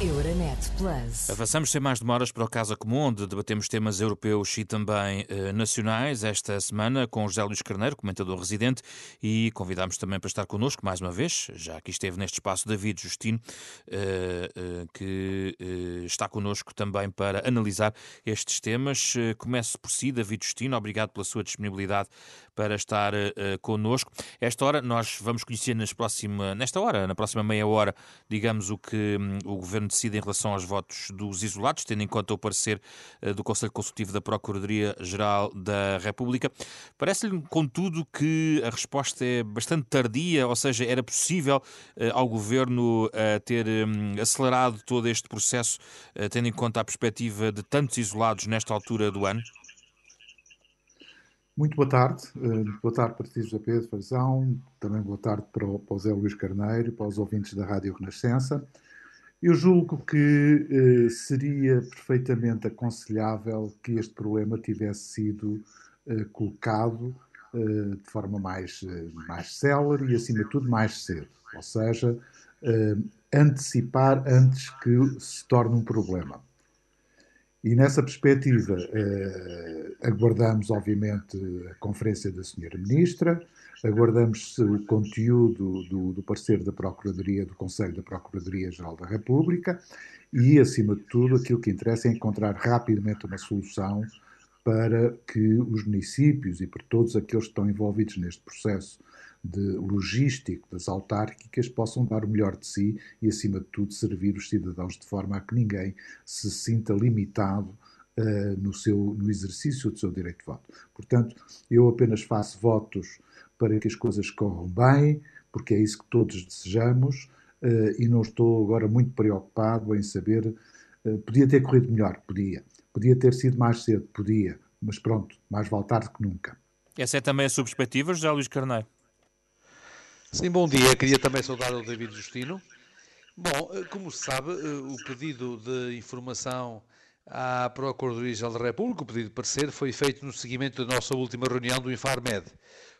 Euronet Plus. Avançamos sem mais demoras para o Casa Comum, onde debatemos temas europeus e também eh, nacionais esta semana com José Luís Carneiro, comentador residente, e convidámos também para estar connosco mais uma vez, já que esteve neste espaço David Justino, eh, eh, que eh, está connosco também para analisar estes temas. Eh, começo por si, David Justino, obrigado pela sua disponibilidade para estar eh, connosco. Esta hora nós vamos conhecer nas próxima, nesta hora, na próxima meia hora, digamos o que hum, o Governo decide em relação aos votos dos isolados, tendo em conta o parecer eh, do Conselho Consultivo da Procuradoria-Geral da República. Parece-lhe, contudo, que a resposta é bastante tardia, ou seja, era possível eh, ao Governo eh, ter hum, acelerado todo este processo, tendo em conta a perspectiva de tantos isolados nesta altura do ano? Muito boa tarde. boa tarde para ti, José Pedro Fazão. Também boa tarde para o, para o Zé Luís Carneiro, para os ouvintes da Rádio Renascença. Eu julgo que eh, seria perfeitamente aconselhável que este problema tivesse sido eh, colocado eh, de forma mais, mais célere e, acima de tudo, mais cedo. Ou seja, antecipar antes que se torne um problema. E nessa perspectiva, aguardamos, obviamente, a conferência da Senhora Ministra, Aguardamos o conteúdo do, do parecer da Procuradoria, do Conselho da Procuradoria-Geral da República e, acima de tudo, aquilo que interessa é encontrar rapidamente uma solução para que os municípios e para todos aqueles que estão envolvidos neste processo de logístico das autárquicas possam dar o melhor de si e, acima de tudo, servir os cidadãos de forma a que ninguém se sinta limitado uh, no, seu, no exercício do seu direito de voto. Portanto, eu apenas faço votos para que as coisas corram bem, porque é isso que todos desejamos, uh, e não estou agora muito preocupado em saber. Uh, podia ter corrido melhor, podia. Podia ter sido mais cedo, podia. Mas pronto, mais vale tarde que nunca. Essa é também a sua perspectiva, José Luís Carneiro? Sim, bom dia. Queria também saudar o David Justino. Bom, eh, como se sabe, o pedido de informação à Procuradoria-Geral da República, o pedido de parecer, foi feito no seguimento da nossa última reunião do Infarmed.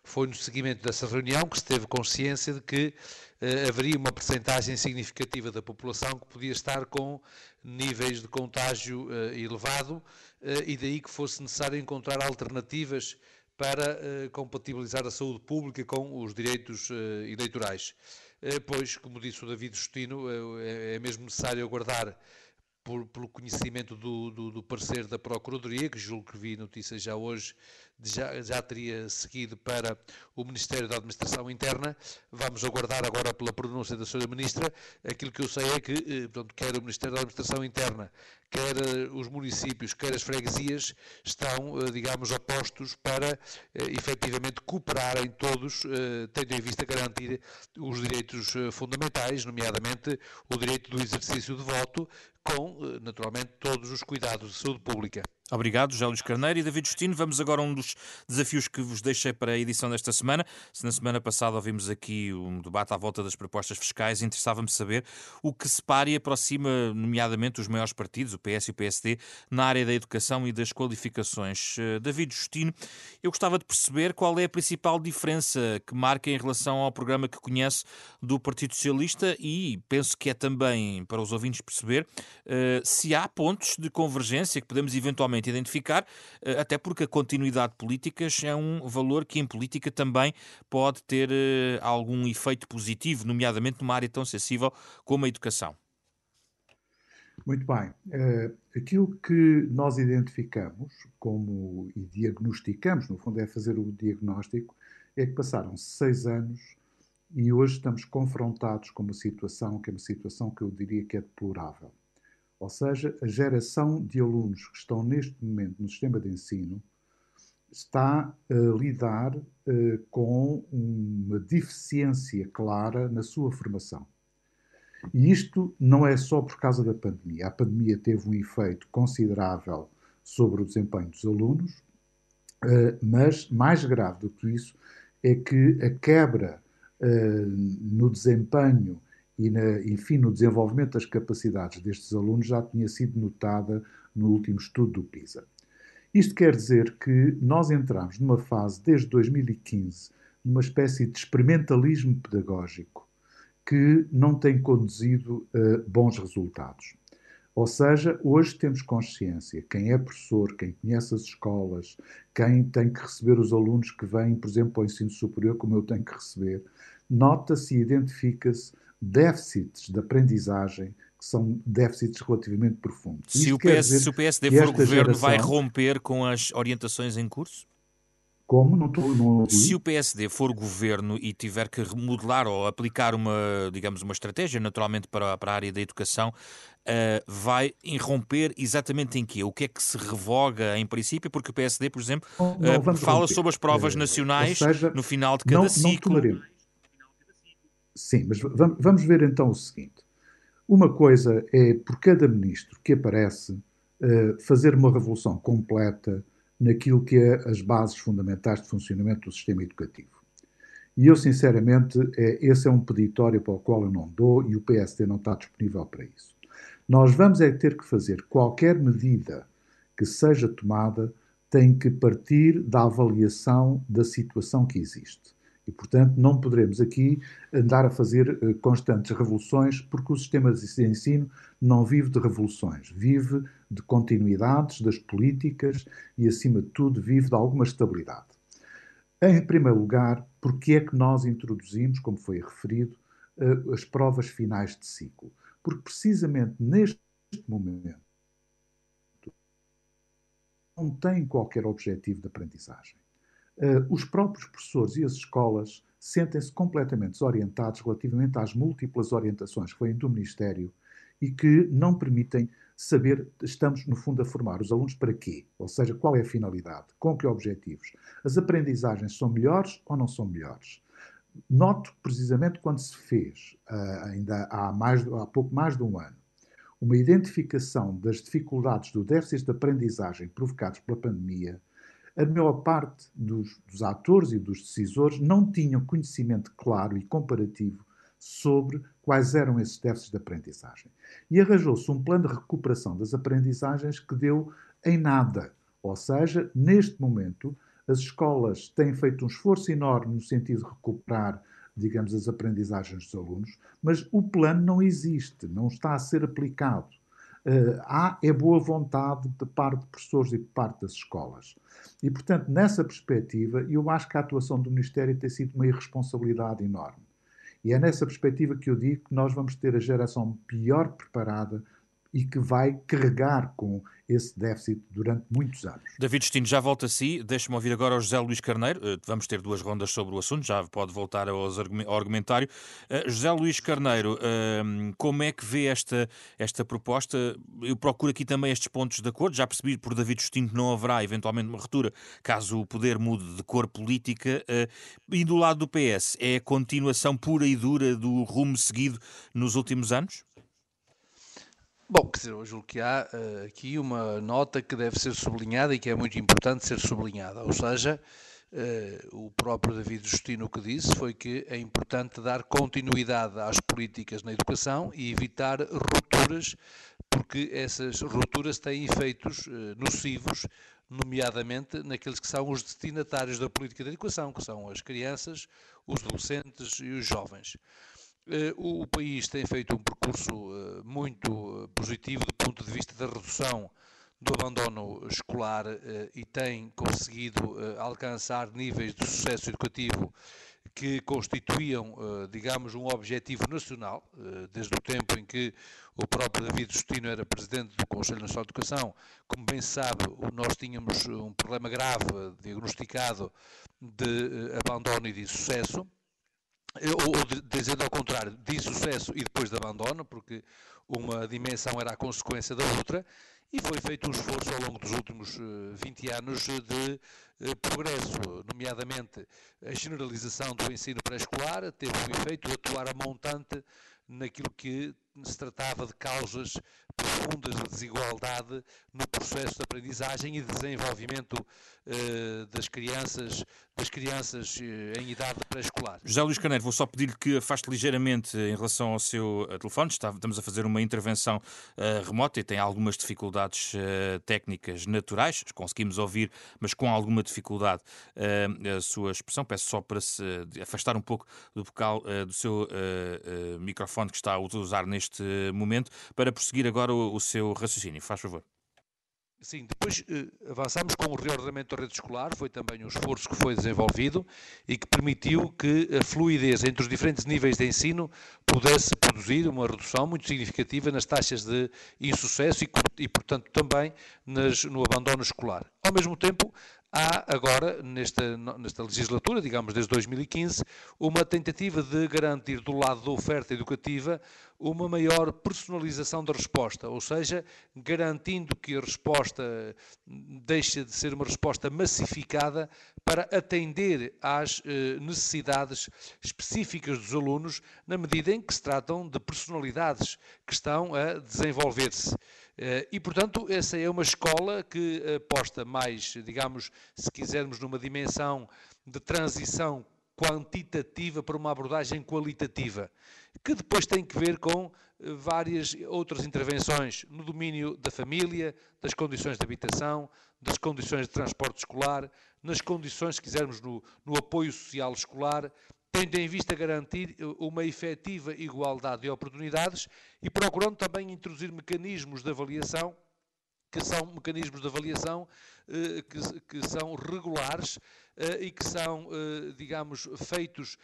Foi no seguimento dessa reunião que se teve consciência de que eh, haveria uma percentagem significativa da população que podia estar com níveis de contágio eh, elevado eh, e daí que fosse necessário encontrar alternativas para eh, compatibilizar a saúde pública com os direitos eh, eleitorais. Eh, pois, como disse o David Justino, é, é mesmo necessário aguardar por, pelo conhecimento do, do, do, parecer da Procuradoria, que julgo que vi notícias já hoje, já, já teria seguido para o Ministério da Administração Interna. Vamos aguardar agora pela pronúncia da Sra. Ministra. Aquilo que eu sei é que, eh, portanto, quer o Ministério da Administração Interna, quer eh, os municípios, quer as freguesias, estão, eh, digamos, apostos para efetivamente cooperarem todos, tendo em vista garantir os direitos fundamentais, nomeadamente o direito do exercício de voto, com, naturalmente, todos os cuidados de saúde pública. Obrigado, José Luís Carneiro e David Justino. Vamos agora a um dos desafios que vos deixei para a edição desta semana. Se na semana passada ouvimos aqui um debate à volta das propostas fiscais, interessava-me saber o que separa e aproxima, nomeadamente, os maiores partidos, o PS e o PSD, na área da educação e das qualificações. Eh, David Justino, eu gostava de perceber qual é a principal diferença que marca em relação ao programa que conhece do Partido Socialista e penso que é também para os ouvintes perceber uh, se há pontos de convergência que podemos eventualmente facilmente identificar, eh, até porque a continuidade de políticas é um valor que em política também pode ter eh, algum efeito positivo, nomeadamente numa área tão sensível como a educação. Muito bem. Uh, aquilo que nós identificamos como e diagnosticamos, no fundo é fazer o diagnóstico, é que passaram seis anos e hoje estamos confrontados com uma situação que é uma situação que eu diria que é deplorável. Ou seja, a geração de alunos que estão neste momento no sistema de ensino está a lidar uh, com uma deficiência clara na sua formação. E isto não é só por causa da pandemia. A pandemia teve um efeito considerável sobre o desempenho dos alunos, uh, mas mais grave do que isso é que a quebra uh, no desempenho e, na, enfim, no desenvolvimento das capacidades destes alunos já tinha sido notada no último estudo do PISA. Isto quer dizer que nós entramos numa fase, desde 2015, numa espécie de experimentalismo pedagógico, que não tem conduzido a bons resultados. Ou seja, hoje temos consciência, quem é professor, quem conhece as escolas, quem tem que receber os alunos que vêm, por exemplo, ao ensino superior, como eu tenho que receber, nota-se e identifica-se déficits de aprendizagem que são déficits relativamente profundos. Se o, PS, se o, PSD for o governo, geração... vai romper com as orientações em curso? Como? Não estou, não Se o PSD for governo e tiver que remodelar ou aplicar uma, digamos, uma estratégia, naturalmente, para, para a área da educação, uh, vai irromper exatamente em quê? O que é que se revoga em princípio? Porque o PSD, por exemplo, uh, fala romper. sobre as provas uh, nacionais seja, no final de cada não, ciclo. Não Sim, mas vamos ver então o seguinte. Uma coisa é, por cada ministro que aparece, fazer uma revolução completa naquilo que é as bases fundamentais de funcionamento do sistema educativo. E eu, sinceramente, é, esse é um peditório para o qual eu não dou e o PSD não está disponível para isso. Nós vamos é ter que fazer qualquer medida que seja tomada tem que partir da avaliação da situação que existe. E, portanto, não poderemos aqui andar a fazer uh, constantes revoluções, porque o sistema de ensino não vive de revoluções, vive de continuidades das políticas e, acima de tudo, vive de alguma estabilidade. Em primeiro lugar, porque é que nós introduzimos, como foi referido, uh, as provas finais de ciclo? Porque precisamente neste momento não tem qualquer objetivo de aprendizagem. Uh, os próprios professores e as escolas sentem-se completamente desorientados relativamente às múltiplas orientações que vêm do Ministério e que não permitem saber, estamos no fundo a formar os alunos para quê? Ou seja, qual é a finalidade? Com que objetivos? As aprendizagens são melhores ou não são melhores? Noto precisamente quando se fez, uh, ainda há, mais, há pouco mais de um ano, uma identificação das dificuldades do déficit de aprendizagem provocados pela pandemia, a maior parte dos, dos atores e dos decisores não tinham conhecimento claro e comparativo sobre quais eram esses déficits de aprendizagem. E arranjou-se um plano de recuperação das aprendizagens que deu em nada. Ou seja, neste momento, as escolas têm feito um esforço enorme no sentido de recuperar, digamos, as aprendizagens dos alunos, mas o plano não existe, não está a ser aplicado. Uh, há é boa vontade de parte de professores e de parte das escolas. E, portanto, nessa perspectiva, eu acho que a atuação do Ministério tem sido uma irresponsabilidade enorme. E é nessa perspectiva que eu digo que nós vamos ter a geração pior preparada e que vai carregar com esse déficit durante muitos anos. David Destino, já volta a si. Deixa-me ouvir agora o José Luís Carneiro. Eh, vamos ter duas rondas sobre o assunto, já pode voltar ao argumentário. Uh, José Luís Carneiro, uh, como é que vê esta, esta proposta? Eu procuro aqui também estes pontos de acordo. Já percebi por David Destino que não haverá eventualmente uma ruptura caso o poder mude de cor política. Uh, e do lado do PS, é a continuação pura e dura do rumo seguido nos últimos anos? Bom, quer dizer, eu julgo que há uh, aqui uma nota que deve ser sublinhada e que é muito importante ser sublinhada. Ou seja, uh, o próprio David Justino que disse foi que é importante dar continuidade às políticas na educação e evitar rupturas, porque essas rupturas têm efeitos uh, nocivos, nomeadamente naqueles que são os destinatários da política da educação, que são as crianças, os adolescentes e os jovens. Eh, o país tem feito um percurso eh, muito eh, positivo do ponto de vista da redução do abandono escolar e tem conseguido alcançar níveis de sucesso educativo que constituíam, digamos, um objetivo nacional, desde o tempo em que o próprio David Justino era presidente do Conselho Nacional de Educação. Como bem sabe, nós tínhamos um problema grave diagnosticado de abandono e de insucesso ou dizendo ao contrário, de sucesso e depois de abandono, porque uma dimensão era a consequência da outra, e foi feito um esforço ao longo dos últimos 20 eh, anos de progresso, nomeadamente a generalização do ensino pré-escolar teve um efeito atuar a montante naquilo que se tratava de causas profundas de desigualdade no processo de aprendizagem e de desenvolvimento uh, das crianças, das crianças uh, em idade pré-escolar. José Luís Caneiro, vou só pedir-lhe que afaste ligeiramente em relação ao seu uh, telefone. Estamos a fazer uma intervenção remota e tem algumas dificuldades técnicas naturais. Conseguimos ouvir, mas com alguma dificuldade, a sua expressão. Peço só para se afastar um pouco do bocal do seu microfone que está a usar neste momento para prosseguir agora o, o seu raciocínio. Faz favor. Sim, depois eh, avançamos com o reordenamento da rede escolar, foi também um esforço que foi desenvolvido e que permitiu que a fluidez entre os diferentes níveis de ensino pudesse produzir uma redução muito significativa nas taxas de insucesso e, e portanto, também nas, no abandono escolar. Ao mesmo tempo, há agora, nesta, nesta legislatura, digamos desde 2015, uma tentativa de garantir do lado da oferta educativa uma maior personalização da resposta, ou seja, garantindo que a resposta deixe de ser uma resposta massificada para atender às eh, necessidades específicas dos alunos, na medida em que se tratam de personalidades que estão a desenvolver-se. Eh, e, portanto, essa é uma escola que aposta mais, digamos, se quisermos, numa dimensão de transição quantitativa para uma abordagem qualitativa, que depois tem que ver com eh, várias outras intervenções no domínio da família, das condições de habitação, das condições de transporte escolar, nas condições, se quisermos, no, no apoio social escolar, tendo em vista garantir eh, uma efetiva igualdade de oportunidades e procurando também introduzir mecanismos de avaliação que são mecanismos de avaliação eh, que, que, são regulares e que são, digamos, feitos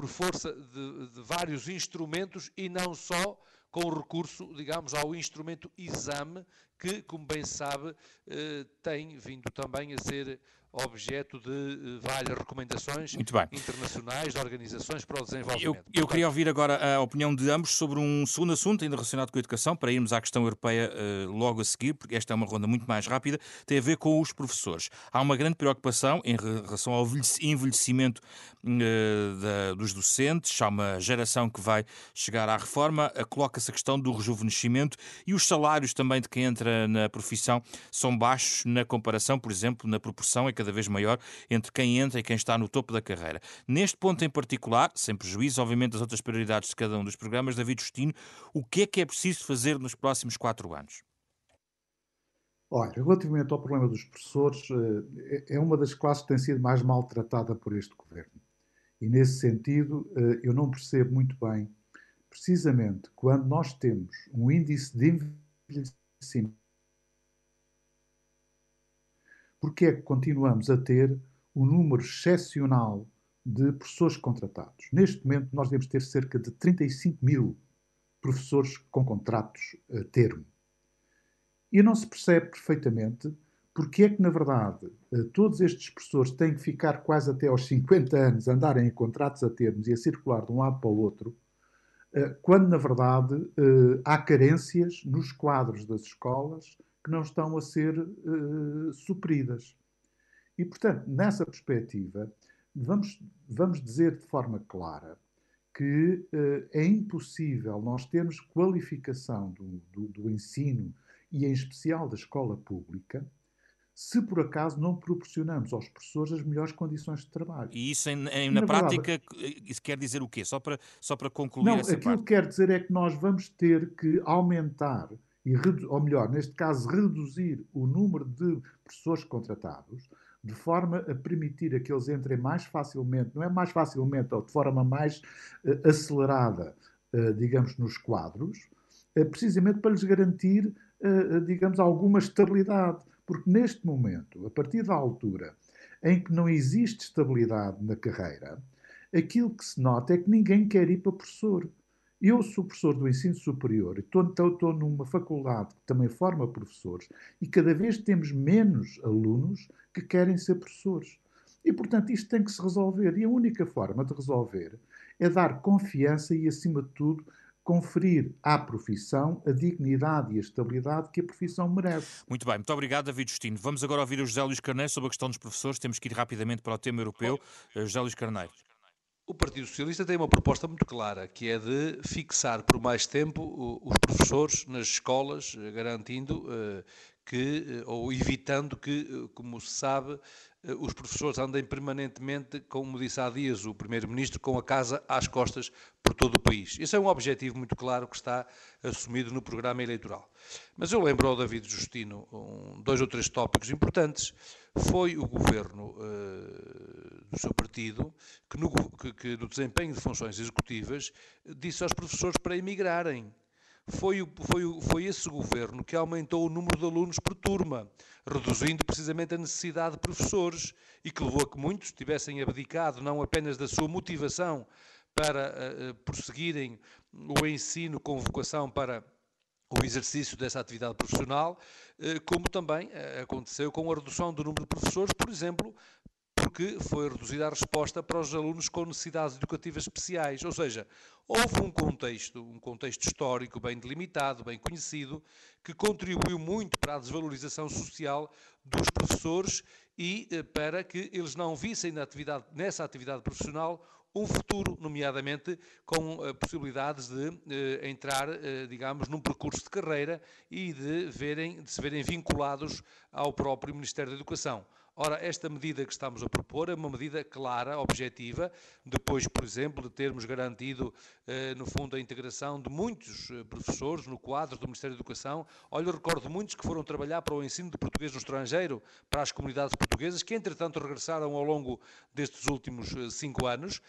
por força de, de, vários instrumentos e não só com recurso, digamos, ao instrumento exame, que, como bem se sabe, tem vindo também a ser objeto de eh, várias recomendações internacionais de organizações para o desenvolvimento. Eu, eu queria ouvir agora a opinião de ambos sobre um segundo assunto ainda relacionado com a educação, para irmos à questão europeia uh, logo a seguir, porque esta é uma ronda muito mais rápida, tem a ver com os professores. Há uma grande preocupação em relação ao envelhecimento uh, da, dos docentes, há uma geração que vai chegar à reforma, coloca-se a questão do rejuvenescimento e os salários também de quem entra na profissão são baixos na comparação, por exemplo, na proporção cada vez maior entre quem entra e quem está no topo da carreira. Neste ponto em particular, sem prejuízo, obviamente, das outras prioridades de cada um dos programas, David Justino, o que é que é preciso fazer nos próximos quatro anos? Olha, relativamente ao problema dos professores, eh, é uma das classes que tem sido mais maltratada por este governo. E nesse sentido, eh, eu não percebo muito bem, precisamente quando nós temos um índice de envelhecimento porque é que continuamos a ter um número excepcional de professores contratados. Neste momento, nós devemos ter cerca de 35 mil professores com contratos a termo. E não se percebe perfeitamente porque é que, na verdade, eh, todos estes professores têm que ficar quase até aos 50 anos, andarem em contratos a termos e a circular de um lado para o outro, eh, quando, na verdade, eh, há carências nos quadros das escolas que não estão a ser uh, supridas. E, portanto, nessa perspectiva, vamos, vamos dizer de forma clara que uh, é impossível nós termos qualificação do, do, do, ensino e, em especial, da escola pública se por acaso não proporcionamos aos professores as melhores condições de trabalho. E isso, em, em, na, na, prática, verdade, isso quer dizer o quê? Só para, só para concluir não, essa aquilo parte. que quer dizer é que nós vamos ter que aumentar e, ou melhor, neste caso, reduzir o número de professores contratados, de forma a permitir a que eles entrem mais facilmente, não é mais facilmente, ou de forma mais uh, acelerada, uh, digamos, nos quadros, uh, precisamente para lhes garantir, digamos, alguma estabilidade. Porque neste momento, a partir da altura em que não existe estabilidade na carreira, aquilo que se nota é que ninguém quer ir para professor. Eu sou professor do ensino superior, estou, estou, estou numa faculdade que também forma professores e cada vez temos menos alunos que querem ser professores. E, portanto, isto tem que se resolver. E a única forma de resolver é dar confiança e, acima de tudo, conferir à profissão a dignidade e a estabilidade que a profissão merece. Muito bem, muito obrigado, David Justino. Vamos agora ouvir o José Luís Carneiro sobre a questão dos professores. Temos que ir rapidamente para o tema europeu. José Luís Carneiro. O Partido Socialista tem uma proposta muito clara, que é de fixar por mais tempo os professores nas escolas, garantindo que, ou evitando que, como se sabe, eh, os professores andem permanentemente, como disse há dias o Primeiro-Ministro, com a casa às costas por todo o país. Esse é um objetivo muito claro que está assumido no programa eleitoral. Mas eu lembro ao David Justino um, dois ou três tópicos importantes. Foi o governo do seu partido que no, que, que no desempenho de funções executivas disse aos professores para emigrarem. Foi, foi, foi esse governo que aumentou o número de alunos por turma, reduzindo precisamente a necessidade de professores e que levou a que muitos tivessem abdicado não apenas da sua motivação para uh, prosseguirem o ensino com vocação para o exercício dessa atividade profissional, uh, como também aconteceu com a redução do número de professores, por exemplo, porque foi reduzida a resposta para os alunos com necessidades educativas especiais. Ou seja, houve um contexto, um contexto histórico bem delimitado, bem conhecido, que contribuiu muito para a desvalorização social dos professores e eh, para que eles não vissem na atividade, nessa atividade profissional um futuro, nomeadamente com uh, possibilidades de uh, entrar, uh, digamos, num percurso de carreira e de, verem, de se verem vinculados ao próprio Ministério da Educação. Ora, esta medida que estamos a propor é uma medida clara, objetiva, depois, por exemplo, de termos garantido, eh, no fundo, a integração de muitos eh, professores no quadro do Ministério da Educação. Olha, recordo muitos que foram trabalhar para o ensino de português no estrangeiro, para as comunidades portuguesas, que entretanto regressaram ao longo destes últimos eh, cinco anos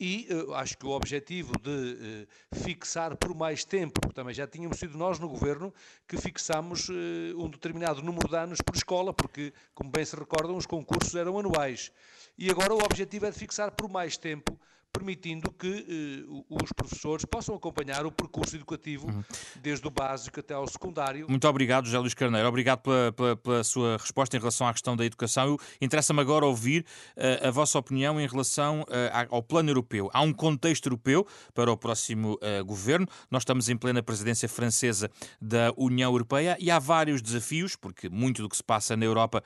e uh, acho que o objetivo de uh, fixar por mais tempo, também já tínhamos sido nós no governo que fixámos uh, um determinado número de anos por escola, porque, como bem se recordam, os concursos eram anuais. E agora o objetivo é de fixar por mais tempo permitindo que uh, os professores possam acompanhar o percurso educativo uhum. desde o básico até ao secundário. Muito obrigado, José Luís Carneiro. Obrigado pela, pela, pela sua resposta em relação à questão da educação. Interessa-me agora ouvir uh, a vossa opinião em relação uh, ao plano europeu. Há um contexto europeu para o próximo governo. Nós estamos em plena presidência francesa da União Europeia e há vários desafios, porque muito do que se passa na Europa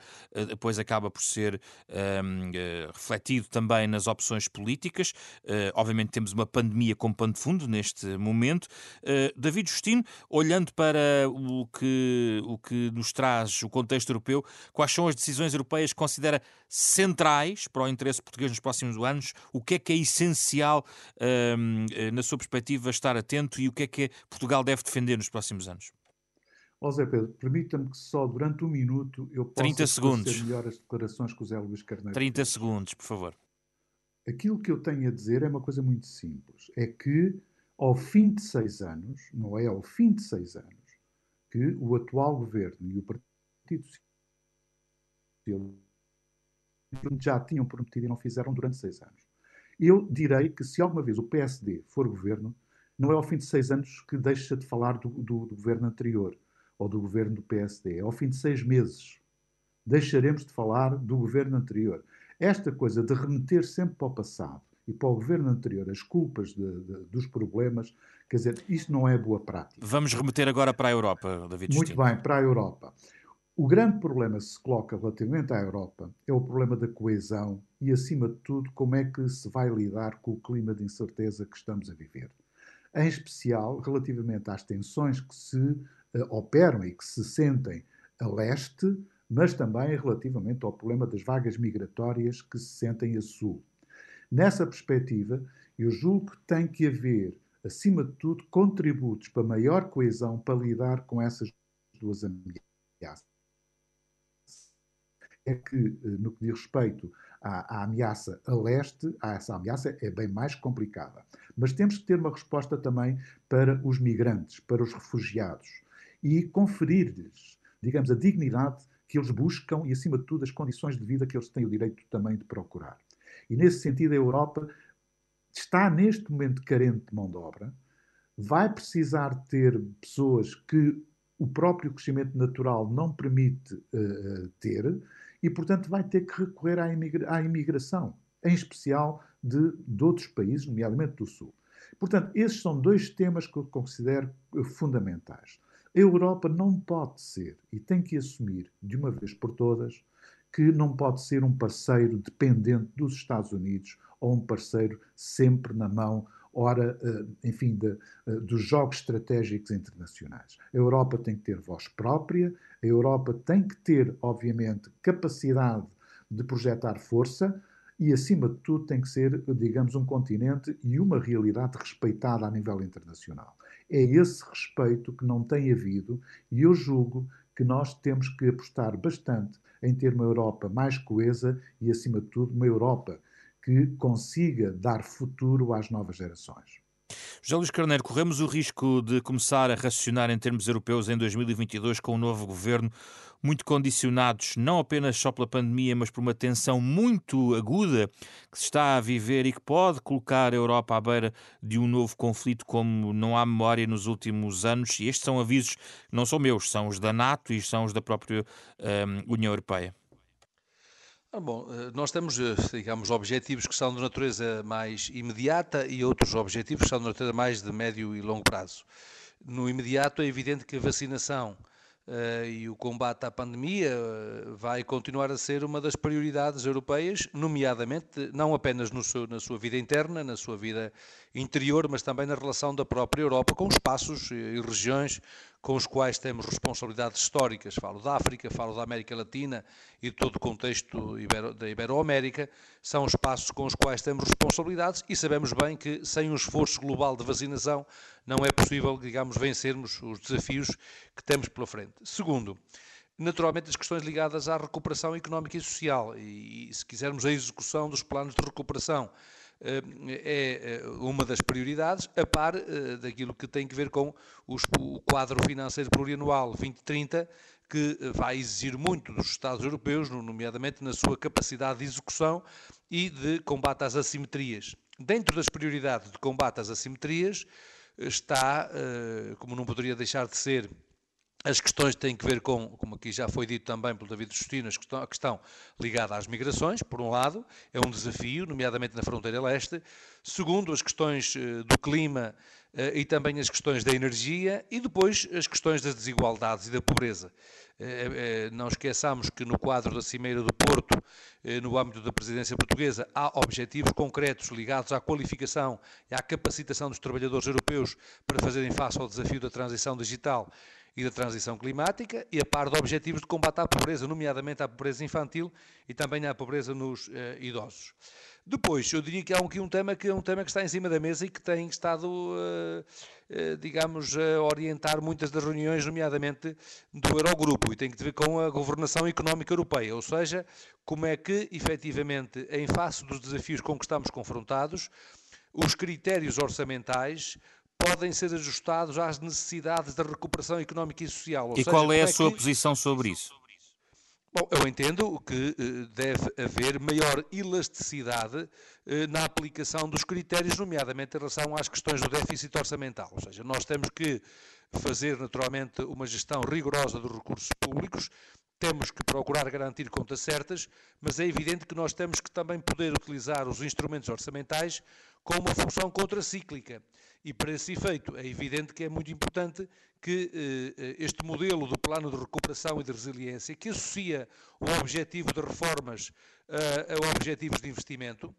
depois acaba por ser ehm, refletido também nas opções políticas. Uh, obviamente temos uma pandemia como pano de fundo neste momento. Uh, David Justino, olhando para o que, o que nos traz o contexto europeu, quais são as decisões europeias que considera centrais para o interesse português nos próximos anos? O que é que é essencial, uh, na sua perspectiva, estar atento e o que é que Portugal deve defender nos próximos anos? Ó Zé Pedro, permita-me que só durante um minuto eu possa 30 segundos. melhor as declarações que o Zé Luís Carneiro 30 fez. segundos, por favor. Aquilo que eu tenho a dizer é uma coisa muito simples. É que ao fim de seis anos, não é ao fim de seis anos, que o atual governo e o Partido Socialista já tinham prometido e não fizeram durante seis anos. Eu direi que se alguma vez o PSD for governo, não é ao fim de seis anos que deixa de falar do, do, do governo anterior ou do governo do PSD. É ao fim de seis meses. Deixaremos de falar do governo anterior. Esta coisa de remeter sempre para o passado e para o governo anterior as culpas de, de, dos problemas, quer dizer, isto não é boa prática. Vamos remeter agora para a Europa, David Muito Justino. bem, para a Europa. O grande problema que se coloca relativamente à Europa é o problema da coesão e, acima de tudo, como é que se vai lidar com o clima de incerteza que estamos a viver. Em especial, relativamente às tensões que se uh, operam e que se sentem a leste, mas também relativamente ao problema das vagas migratórias que se sentem a sul. Nessa perspectiva, eu julgo que tem que haver, acima de tudo, contributos para maior coesão para lidar com essas duas ameaças. É que, eh, no que diz respeito à, à, ameaça a leste, essa ameaça é bem mais complicada. Mas temos que ter uma resposta também para os migrantes, para os refugiados, e conferir-lhes, digamos, a dignidade que eles buscam e, acima de tudo, as condições de vida que eles têm o direito também de procurar. E, nesse sentido, a Europa está neste momento carente de mão de obra, vai precisar ter pessoas que o próprio crescimento natural não permite uh, ter e, portanto, vai ter que recorrer à, imigra à imigração, em especial de, de outros países, nomeadamente do Sul. Portanto, esses são dois temas que eu considero fundamentais. A Europa não pode ser e tem que assumir, de uma vez por todas, que não pode ser um parceiro dependente dos Estados Unidos ou um parceiro sempre na mão, ora, eh, enfim, de, eh, dos jogos estratégicos internacionais. A Europa tem que ter voz própria, a Europa tem que ter, obviamente, capacidade de projetar força e, acima de tudo, tem que ser, digamos, um continente e uma realidade respeitada a nível internacional. É esse respeito que não tem havido e eu julgo que nós temos que apostar bastante em ter uma Europa mais coesa e, acima de tudo, uma Europa que consiga dar futuro às novas gerações. José Luís Carneiro, corremos o risco de começar a racionar em termos europeus em 2022 com um novo governo muito condicionados não apenas só pela pandemia, mas por uma tensão muito aguda que se está a viver e que pode colocar a Europa à beira de um novo conflito como não há memória nos últimos anos. E estes são avisos não são meus, são os da NATO e são os da própria um, União Europeia. Ah, bom, eh, nós temos, eh, digamos, objetivos que são de natureza mais imediata e outros objetivos que são de natureza mais de médio e longo prazo. No imediato é evidente que a vacinação Uh, e o combate à pandemia uh, vai continuar a ser uma das prioridades europeias, nomeadamente não apenas seu, na sua vida interna, na sua vida interior, mas também na relação da própria Europa com os espaços e regiões com os quais temos responsabilidades históricas. Falo da África, falo da América Latina e de todo o contexto Ibero, da Ibero-América. São espaços com os quais temos responsabilidades e sabemos bem que sem um esforço global de vacinação não é possível, digamos, vencermos os desafios que temos pela frente. Segundo, naturalmente as questões ligadas à recuperação económica e social e, se quisermos, a execução dos planos de recuperação é eh, uma das prioridades, a par eh, daquilo que tem que ver com o quadro financeiro plurianual 2030, que vai exigir muito dos Estados europeus, nomeadamente na sua capacidade de execução e de combate às assimetrias. Dentro das prioridades de combate às assimetrias está, como não poderia deixar de ser, as questões têm que ver com, como aqui já foi dito também pelo David Justino, a questão ligada às migrações, por um lado, é um desafio, nomeadamente na fronteira leste. Segundo, as questões eh, do clima eh, e também as questões da energia. E depois, as questões das desigualdades e da pobreza. Eh, não esqueçamos que no quadro da Cimeira do Porto, no âmbito da presidência portuguesa, há objetivos concretos ligados à qualificação e à capacitação dos trabalhadores europeus para fazerem face ao desafio da transição digital e da transição climática e a par de objetivos de combate à pobreza, nomeadamente à pobreza infantil e também à pobreza nos uh, idosos. Depois, eu diria que há aqui um tema que é um tema que está em cima da mesa e que tem estado, uh, uh, digamos, a orientar muitas das reuniões, nomeadamente do Eurogrupo, e tem que ver com a governação económica europeia, ou seja, como é que, efetivamente, em face dos desafios com que estamos confrontados, os critérios orçamentais podem ser ajustados às necessidades da recuperação económica e social. Ou e seja, qual é a é sua que... posição sobre isso? Bom, eu entendo que eh, deve haver maior elasticidade eh, na aplicação dos critérios, nomeadamente em relação às questões do déficit orçamental. Ou seja, nós temos que fazer naturalmente uma gestão rigorosa dos recursos públicos, temos que procurar garantir contas certas, mas é evidente que nós temos que também poder utilizar os instrumentos orçamentais com uma função contracíclica. E para esse efeito, é evidente que é muito importante que eh, este modelo do plano de recuperação e de resiliência, que associa o objetivo de reformas eh, a objetivos de investimento,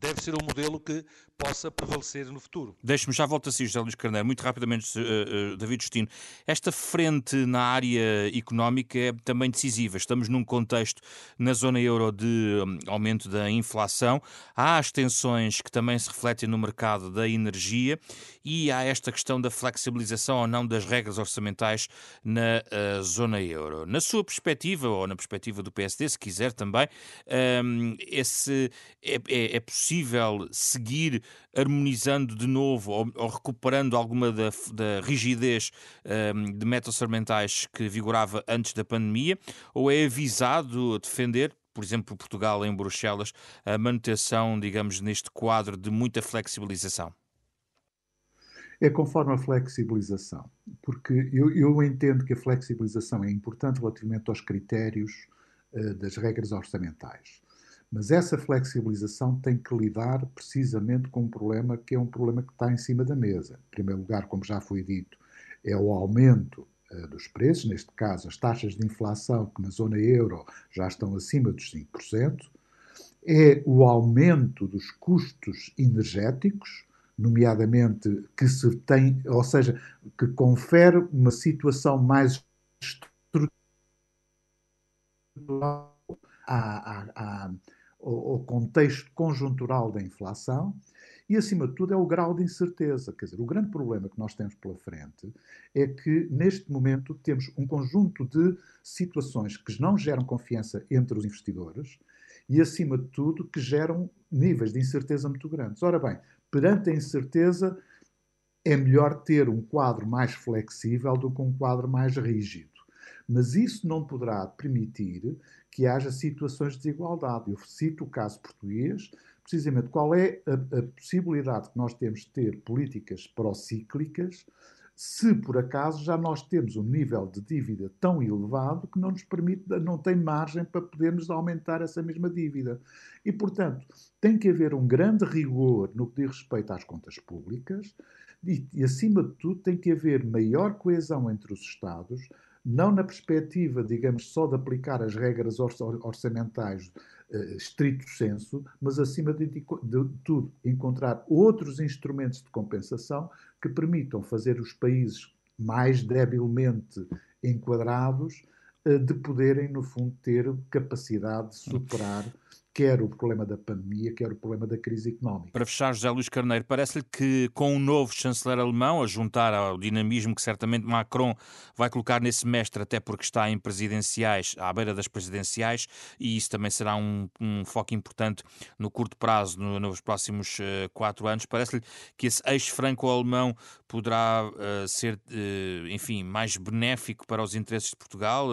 deve ser um modelo que possa prevalecer no futuro. Deixe-me já voltar a si, José Luís Carneiro, muito rapidamente, uh, uh, David Justino. Esta frente na área económica é também decisiva. Estamos num contexto na zona euro de um, aumento da inflação, há as tensões que também se refletem no mercado da energia e há esta questão da flexibilização ou não das regras orçamentais na uh, zona euro. Na sua perspectiva, ou na perspectiva do PSD, se quiser também, um, esse é, é, é possível seguir harmonizando de novo ou, ou recuperando alguma da, da rigidez um, de métodos orçamentais que vigorava antes da pandemia? Ou é avisado defender, por exemplo, Portugal em Bruxelas, a manutenção, digamos, neste quadro de muita flexibilização? É conforme a flexibilização, porque eu, eu entendo que a flexibilização é importante relativamente aos critérios uh, das regras orçamentais. Mas essa flexibilização tem que lidar precisamente com um problema que é um problema que está em cima da mesa. Em primeiro lugar, como já foi dito, é o aumento uh, dos preços, neste caso as taxas de inflação que na zona euro já estão acima dos 5%, é o aumento dos custos energéticos, nomeadamente que se tem, ou seja, que confere uma situação mais estrutural ao contexto conjuntural da inflação e, acima de tudo, é o grau de incerteza. Quer dizer, o grande problema que nós temos pela frente é que, neste momento, temos um conjunto de situações que não geram confiança entre os investidores e, acima de tudo, que geram níveis de incerteza muito grandes. Ora bem, perante a incerteza, é melhor ter um quadro mais flexível do que um quadro mais rígido. Mas isso não poderá permitir que haja situações de desigualdade. Eu cito o caso português, precisamente qual é a, a possibilidade que nós temos de ter políticas procíclicas se por acaso já nós temos um nível de dívida tão elevado que não nos permite, não tem margem para podermos aumentar essa mesma dívida. E, portanto, tem que haver um grande rigor no que diz respeito às contas públicas e, e acima de tudo, tem que haver maior coesão entre os Estados, não na perspectiva, digamos, só de aplicar as regras orçamentais uh, estrito senso, mas acima de, de, tudo encontrar outros instrumentos de compensação que permitam fazer os países mais debilmente enquadrados uh, de poderem, no fundo, ter capacidade de superar quer o problema da pandemia, quer o problema da crise económica. Para fechar, José Luís Carneiro, parece-lhe que com o novo chanceler alemão, a juntar ao dinamismo que certamente Macron vai colocar nesse semestre, até porque está em presidenciais, à beira das presidenciais, e isso também será um, um foco importante no curto prazo, no, nos próximos uh, quatro anos, parece-lhe que esse eixo franco-alemão poderá uh, ser, uh, enfim, mais benéfico para os interesses de Portugal,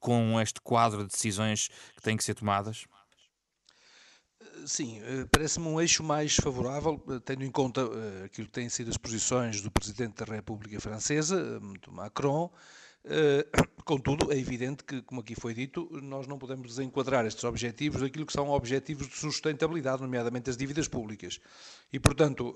com este quadro de decisões que têm que ser tomadas? Sim, eh, parece-me um eixo mais favorável, eh, tendo em conta eh, aquilo que têm sido as posições do Presidente da República Francesa, Macron, contudo, é evidente que, como aqui foi dito, nós não podemos desenquadrar estes objetivos daquilo que são objetivos de sustentabilidade, nomeadamente as dívidas públicas. E, portanto,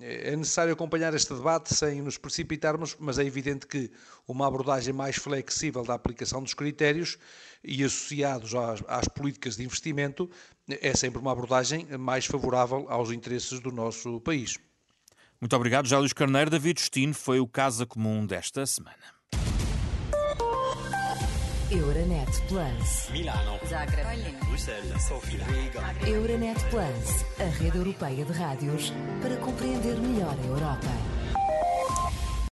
é necessário acompanhar este debate sem nos precipitarmos, mas é evidente que uma abordagem mais flexível da aplicação dos critérios e associados às, às políticas de investimento é sempre uma abordagem mais favorável aos interesses do nosso país. Muito obrigado, José Luís Carneiro. David Justino foi o Casa Comum desta semana. Euronet Plus. Milano. Zagreb. Bruxelas. Sofia. Riga. Euronet Plus, a rede europeia de rádios para compreender melhor a Europa.